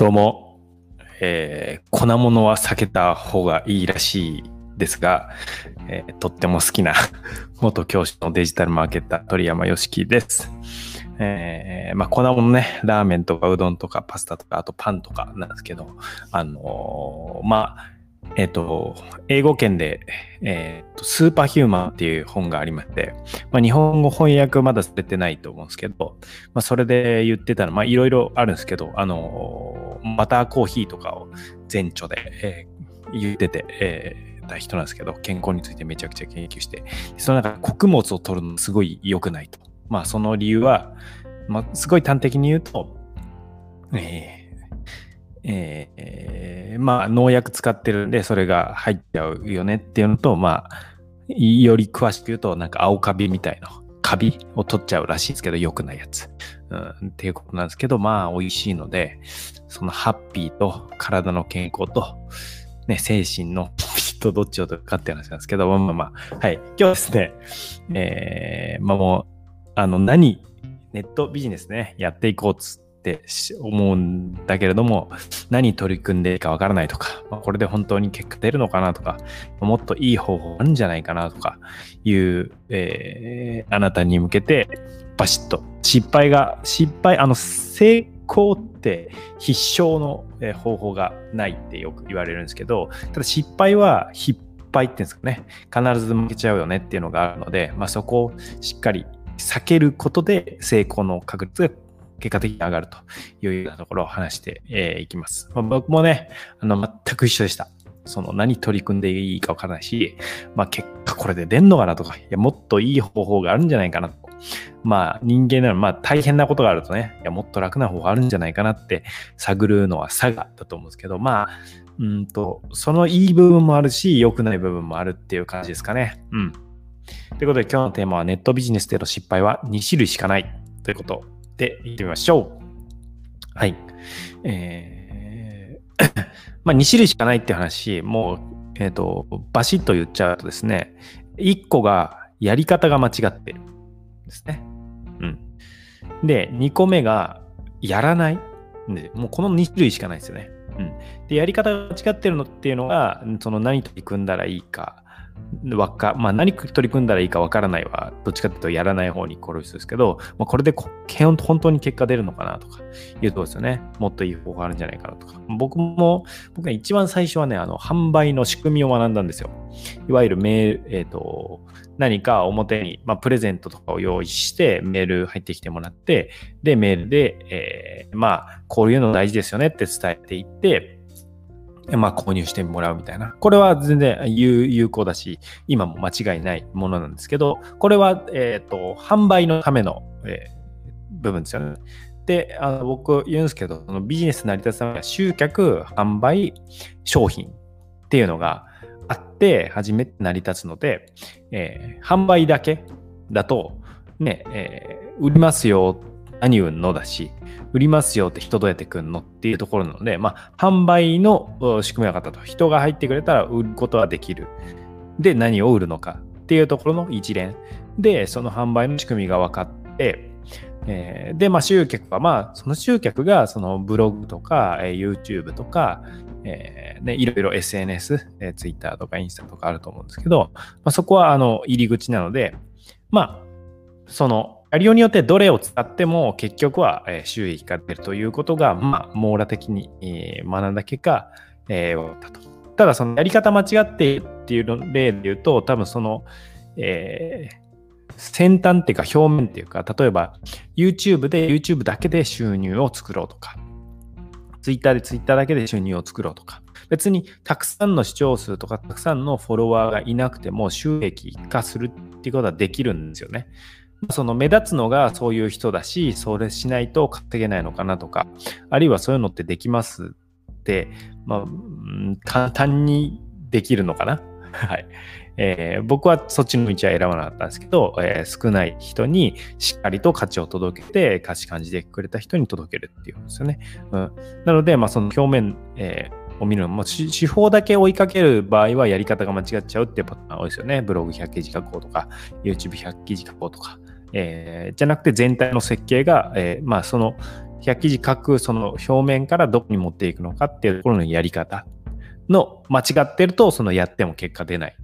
どうも、えー粉物は避けた方がいいらしいですが、えーとっても好きな 元教師のデジタルマーケッター鳥山よしきです。えーまあ、粉物ね、ラーメンとかうどんとかパスタとか、あとパンとかなんですけど、あのーまあ、えっ、と、英語圏で、えーと、スーパーヒューマンっていう本がありまして、まあ、日本語翻訳まだされてないと思うんですけど、まあ、それで言ってたの、ま、いろいろあるんですけど、あのバターコーヒーとかを前著で、えー言ってて、えーた人なんですけど、健康についてめちゃくちゃ研究して、その中穀物を取るのすごい良くないと。まあ、その理由は、まあ、すごい端的に言うと、えーえーまあ、農薬使ってるんで、それが入っちゃうよねっていうのと、まあ、より詳しく言うと、なんか青カビみたいな、カビを取っちゃうらしいんですけど、良くないやつ。うん、っていうことなんですけど、まあ、美味しいので、そのハッピーと体の健康と、ね、精神のピッとどっちを取るかっていう話なんですけど、まあまあまあ、はい。今日はですね、えー、まあもう、あの、何、ネットビジネスね、やっていこうっつってし思うんだけれども、何取り組んでいいかわからないとか、これで本当に結果出るのかなとか、もっといい方法あるんじゃないかなとかいう、えーあなたに向けて、バシッと。失敗が、失敗、あの、成功って必勝の方法がないってよく言われるんですけど、ただ失敗は失敗っていうんですかね、必ず負けちゃうよねっていうのがあるので、まあ、そこをしっかり避けることで成功の確率が結果的に上がるというようなところを話してえーいきます。まあ僕もね、あの全く一緒でした。その何取り組んでいいかわからないし、まあ結果これで出んのかなとか、いやもっといい方法があるんじゃないかなと。まあ人間ならまあ大変なことがあるとね、いやもっと楽な方法あるんじゃないかなって探るのは差がだと思うんですけど、まあ、うんと、そのいい部分もあるし、良くない部分もあるっていう感じですかね。うん。ということで今日のテーマはネットビジネスでの失敗は2種類しかないということで言ってみましょう。はい。えー まあ2種類しかないって話、もう、えっ、と、バシッと言っちゃうとですね、1個がやり方が間違ってるんですね。うん。で、2個目がやらない。で、もうこの2種類しかないですよね。うん。で、やり方が間違ってるのっていうのが、その何取り組んだらいいか、わか、まあ何取り組んだらいいかわからないは、どっちかっていうとやらない方に転すんですけど、まあ、これで本当に結果出るのかなとかいうところですよね。もっといい方法あるんじゃないかなとか。僕も、僕が一番最初はね、あの、販売の仕組みを学んだんですよ。いわゆるメール、えっ、と、何か表に、まあ、プレゼントとかを用意して、メール入ってきてもらって、で、メールで、えーまあ、こういうの大事ですよねって伝えていって、まあ、購入してもらうみたいな。これは全然有有効だし、今も間違いないものなんですけど、これは、えっ、と、販売のための、えー部分ですよね。で、あの僕言うんですけど、そのビジネス成り立つためには集客、販売、商品っていうのがあって初めて成り立つので、えー販売だけだと、ね、え売りますよ、何売るのだし、売りますよって人どうやって来るのっていうところなので、まあ、販売の仕組みが分かったと。人が入ってくれたら売ることはできる。で、何を売るのかっていうところの一連。で、その販売の仕組みが分かって、えーで、まあ、集客は、まあ、その集客が、そのブログとか、えー YouTube とか、えーね、いろいろ SNS、えー Twitter とかインスタとかあると思うんですけど、まあ、そこは、あの、入り口なので、まあ、その、やりようによってどれを使っても結局は収益が出るということが、まあ、網羅的に学んだ結果、えーったと。ただ、そのやり方間違っているっていう例で言うと、多分その、えー先端っていうか表面っていうか、例えば YouTube で YouTube だけで収入を作ろうとか、Twitter で Twitter だけで収入を作ろうとか、別にたくさんの視聴数とかたくさんのフォロワーがいなくても収益化するっていうことはできるんですよね。その目立つのがそういう人だし、それしないと稼げないのかなとか、あるいはそういうのってできますって、まあ、簡単にできるのかな？はい。えー僕はそっちの道は選ばなかったんですけど、えー少ない人にしっかりと価値を届けて、価値感じてくれた人に届けるっていうんですよね。うん、なので、まあ、その表面、えーを見るのも、手法だけ追いかける場合はやり方が間違っちゃうっていうパターン多いですよね。ブログ100記事書こうとか、YouTube100 記事書こうとか。えーじゃなくて全体の設計が、えーまあその100記事書くその表面からどこに持っていくのかっていうところのやり方の間違ってると、そのやっても結果出ない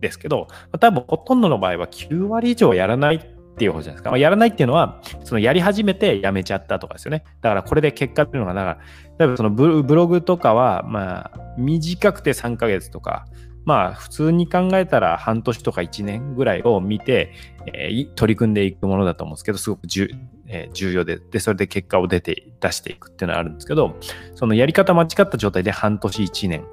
ですけど、多分ほとんどの場合は9割以上やらないっていう方じゃないですか。まあ、やらないっていうのは、そのやり始めてやめちゃったとかですよね。だからこれで結果っていうのが、だから、例えばそのブログとかは、まあ、短くて3ヶ月とか、まあ、普通に考えたら半年とか1年ぐらいを見て、えー、取り組んでいくものだと思うんですけど、すごく重,、えー、重要で、で、それで結果を出て、出していくっていうのはあるんですけど、そのやり方間違った状態で半年1年、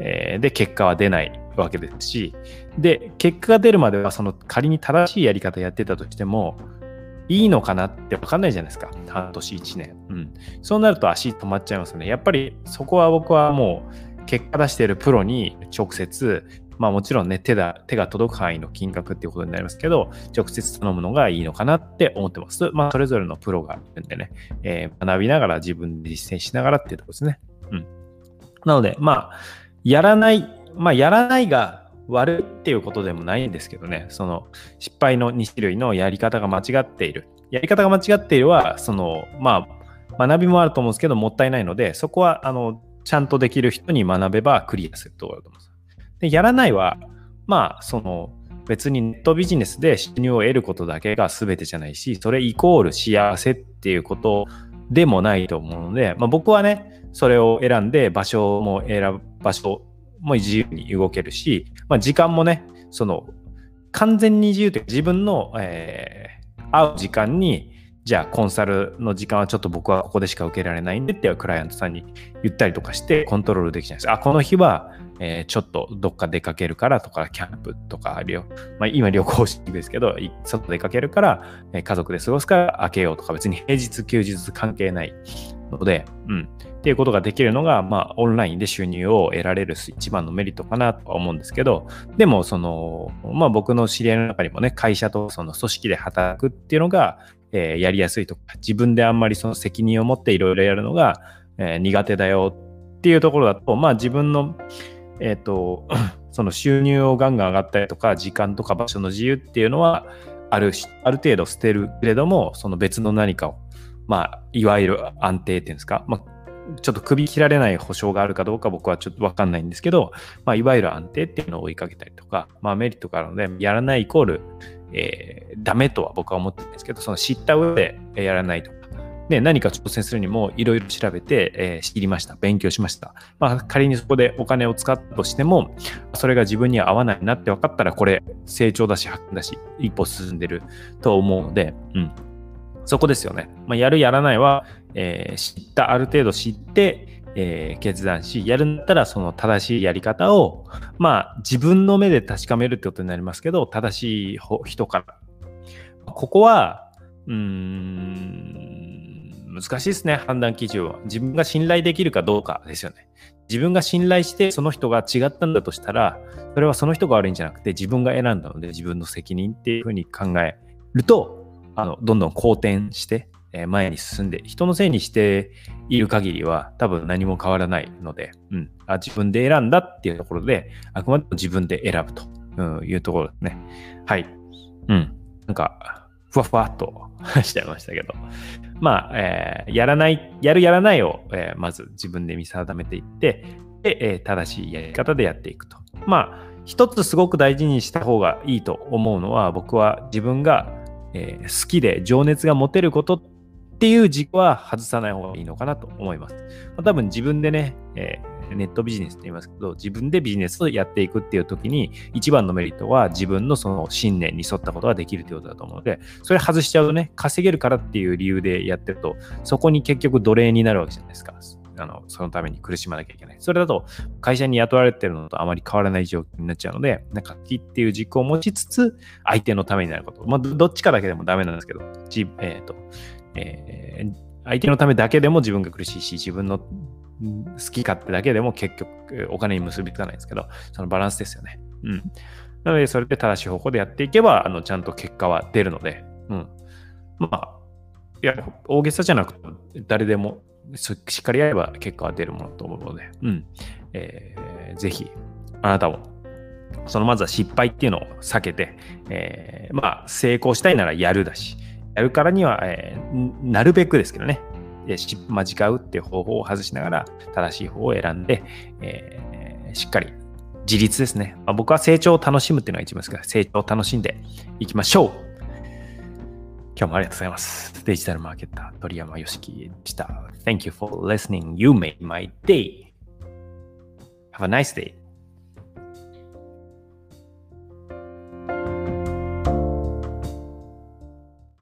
えー、で結果は出ないわけですし、で、結果が出るまでは、その仮に正しいやり方やってたとしても、いいのかなって分かんないじゃないですか。半年1年。うん。そうなると足止まっちゃいますよね。やっぱりそこは僕はもう結果出しているプロに直接、まあもちろんね、手だ手が届く範囲の金額っていうことになりますけど、直接頼むのがいいのかなって思ってます。まあそれぞれのプロがいるんでね、えー、学びながら自分で実践しながらっていうところですね。うん。なので、まあ、やらない、まあやらないが悪いっていうことでもないんですけどね、その失敗の2種類のやり方が間違っている。やり方が間違っているは、その、まあ、学びもあると思うんですけど、もったいないので、そこは、あの、ちゃんとできる人に学べばクリアするところだと思います。で、やらないは、まあ、その、別にネットビジネスで収入を得ることだけが全てじゃないし、それイコール幸せっていうことでもないと思うので、まあ、僕はね、それを選んで場所も選ぶ、場所も自由に動けるし、まあ、時間もね、その、完全に自由というか自分の、えー、会う時間に、じゃあコンサルの時間はちょっと僕はここでしか受けられないんでってクライアントさんに言ったりとかしてコントロールできないです。あ、この日は、えー、ちょっとどっか出かけるからとか、キャンプとかあるよ。まあ、今旅行式ですけど、外出かけるから、家族で過ごすから開けようとか、別に平日休日関係ないので、うん。っていうことができるのが、まあ、オンラインで収入を得られる一番のメリットかなとは思うんですけど、でも、その、まあ、僕の知り合いの中にもね、会社とその組織で働くっていうのが、えー、やりやすいとか、自分であんまりその責任を持っていろいろやるのが、えー、苦手だよっていうところだと、まあ、自分の、えっ、ー、と、その収入をガンガン上がったりとか、時間とか場所の自由っていうのは、あるある程度捨てるけれども、その別の何かを、まあ、いわゆる安定っていうんですか、まあ、ちょっと首切られない保証があるかどうか僕はちょっとわかんないんですけど、まあ、いわゆる安定っていうのを追いかけたりとか、まあ、メリットがあるので、やらないイコール、えー、ダメとは僕は思ってるんですけど、その知った上でやらないとか、で、何か挑戦するにもいろいろ調べて、えー、知りました。勉強しました。まあ、仮にそこでお金を使ったとしても、それが自分には合わないなって分かったら、これ成長だし、発見だし、一歩進んでると思うので、うん。そこですよね。まあ、やる、やらないは、えー、知った、ある程度知って、えー、決断し、やるんだったらその正しいやり方を、まあ自分の目で確かめるってことになりますけど、正しい人から。ここは、うーん、難しいですね、判断基準は。自分が信頼できるかどうかですよね。自分が信頼してその人が違ったんだとしたら、それはその人が悪いんじゃなくて自分が選んだので自分の責任っていうふうに考えると、あの、どんどん好転して、前に進んで、人のせいにしている限りは多分何も変わらないので、うん、あ自分で選んだっていうところで、あくまでも自分で選ぶと、いうところですね。はい。うん。なんか、ふわふわっと しちゃいましたけど。まあ、えー、やらない、やるやらないを、えー、まず自分で見定めていって、で、えー、正しいやり方でやっていくと。まあ、一つすごく大事にした方がいいと思うのは、僕は自分がえ、好きで情熱が持てることっていう軸は外さない方がいいのかなと思います。まあ、多分自分でね、えー、ネットビジネスって言いますけど、自分でビジネスをやっていくっていう時に、一番のメリットは自分のその信念に沿ったことができるということだと思うので、それ外しちゃうとね、稼げるからっていう理由でやってると、そこに結局奴隷になるわけじゃないですか。あの、そのために苦しまなきゃいけない。それだと、会社に雇われてるのとあまり変わらない状況になっちゃうので、なんか、きっていう軸を持ちつつ、相手のためになること。まあ、どっちかだけでもダメなんですけど、じえ、ー、と、えー、相手のためだけでも自分が苦しいし、自分の好き勝手だけでも結局お金に結びつかないんですけど、そのバランスですよね。うん。なので、それで正しい方向でやっていけば、あの、ちゃんと結果は出るので、うん。まあ、いや、大げさじゃなくて、誰でもしっかりやれば結果は出るものと思うので、うん。えー、ぜひ、あなたも、そのまずは失敗っていうのを避けて、えー、まあ、成功したいならやるだし、やるからには、えーなるべくですけどね、間違うっていう方法を外しながら正しい方を選んで、えーしっかり自立ですね。まあ、僕は成長を楽しむっていうのが一番ですから、成長を楽しんでいきましょう今日もありがとうございます。デジタルマーケター、鳥山よしきでした。Thank you for listening. You made my day. Have a nice day.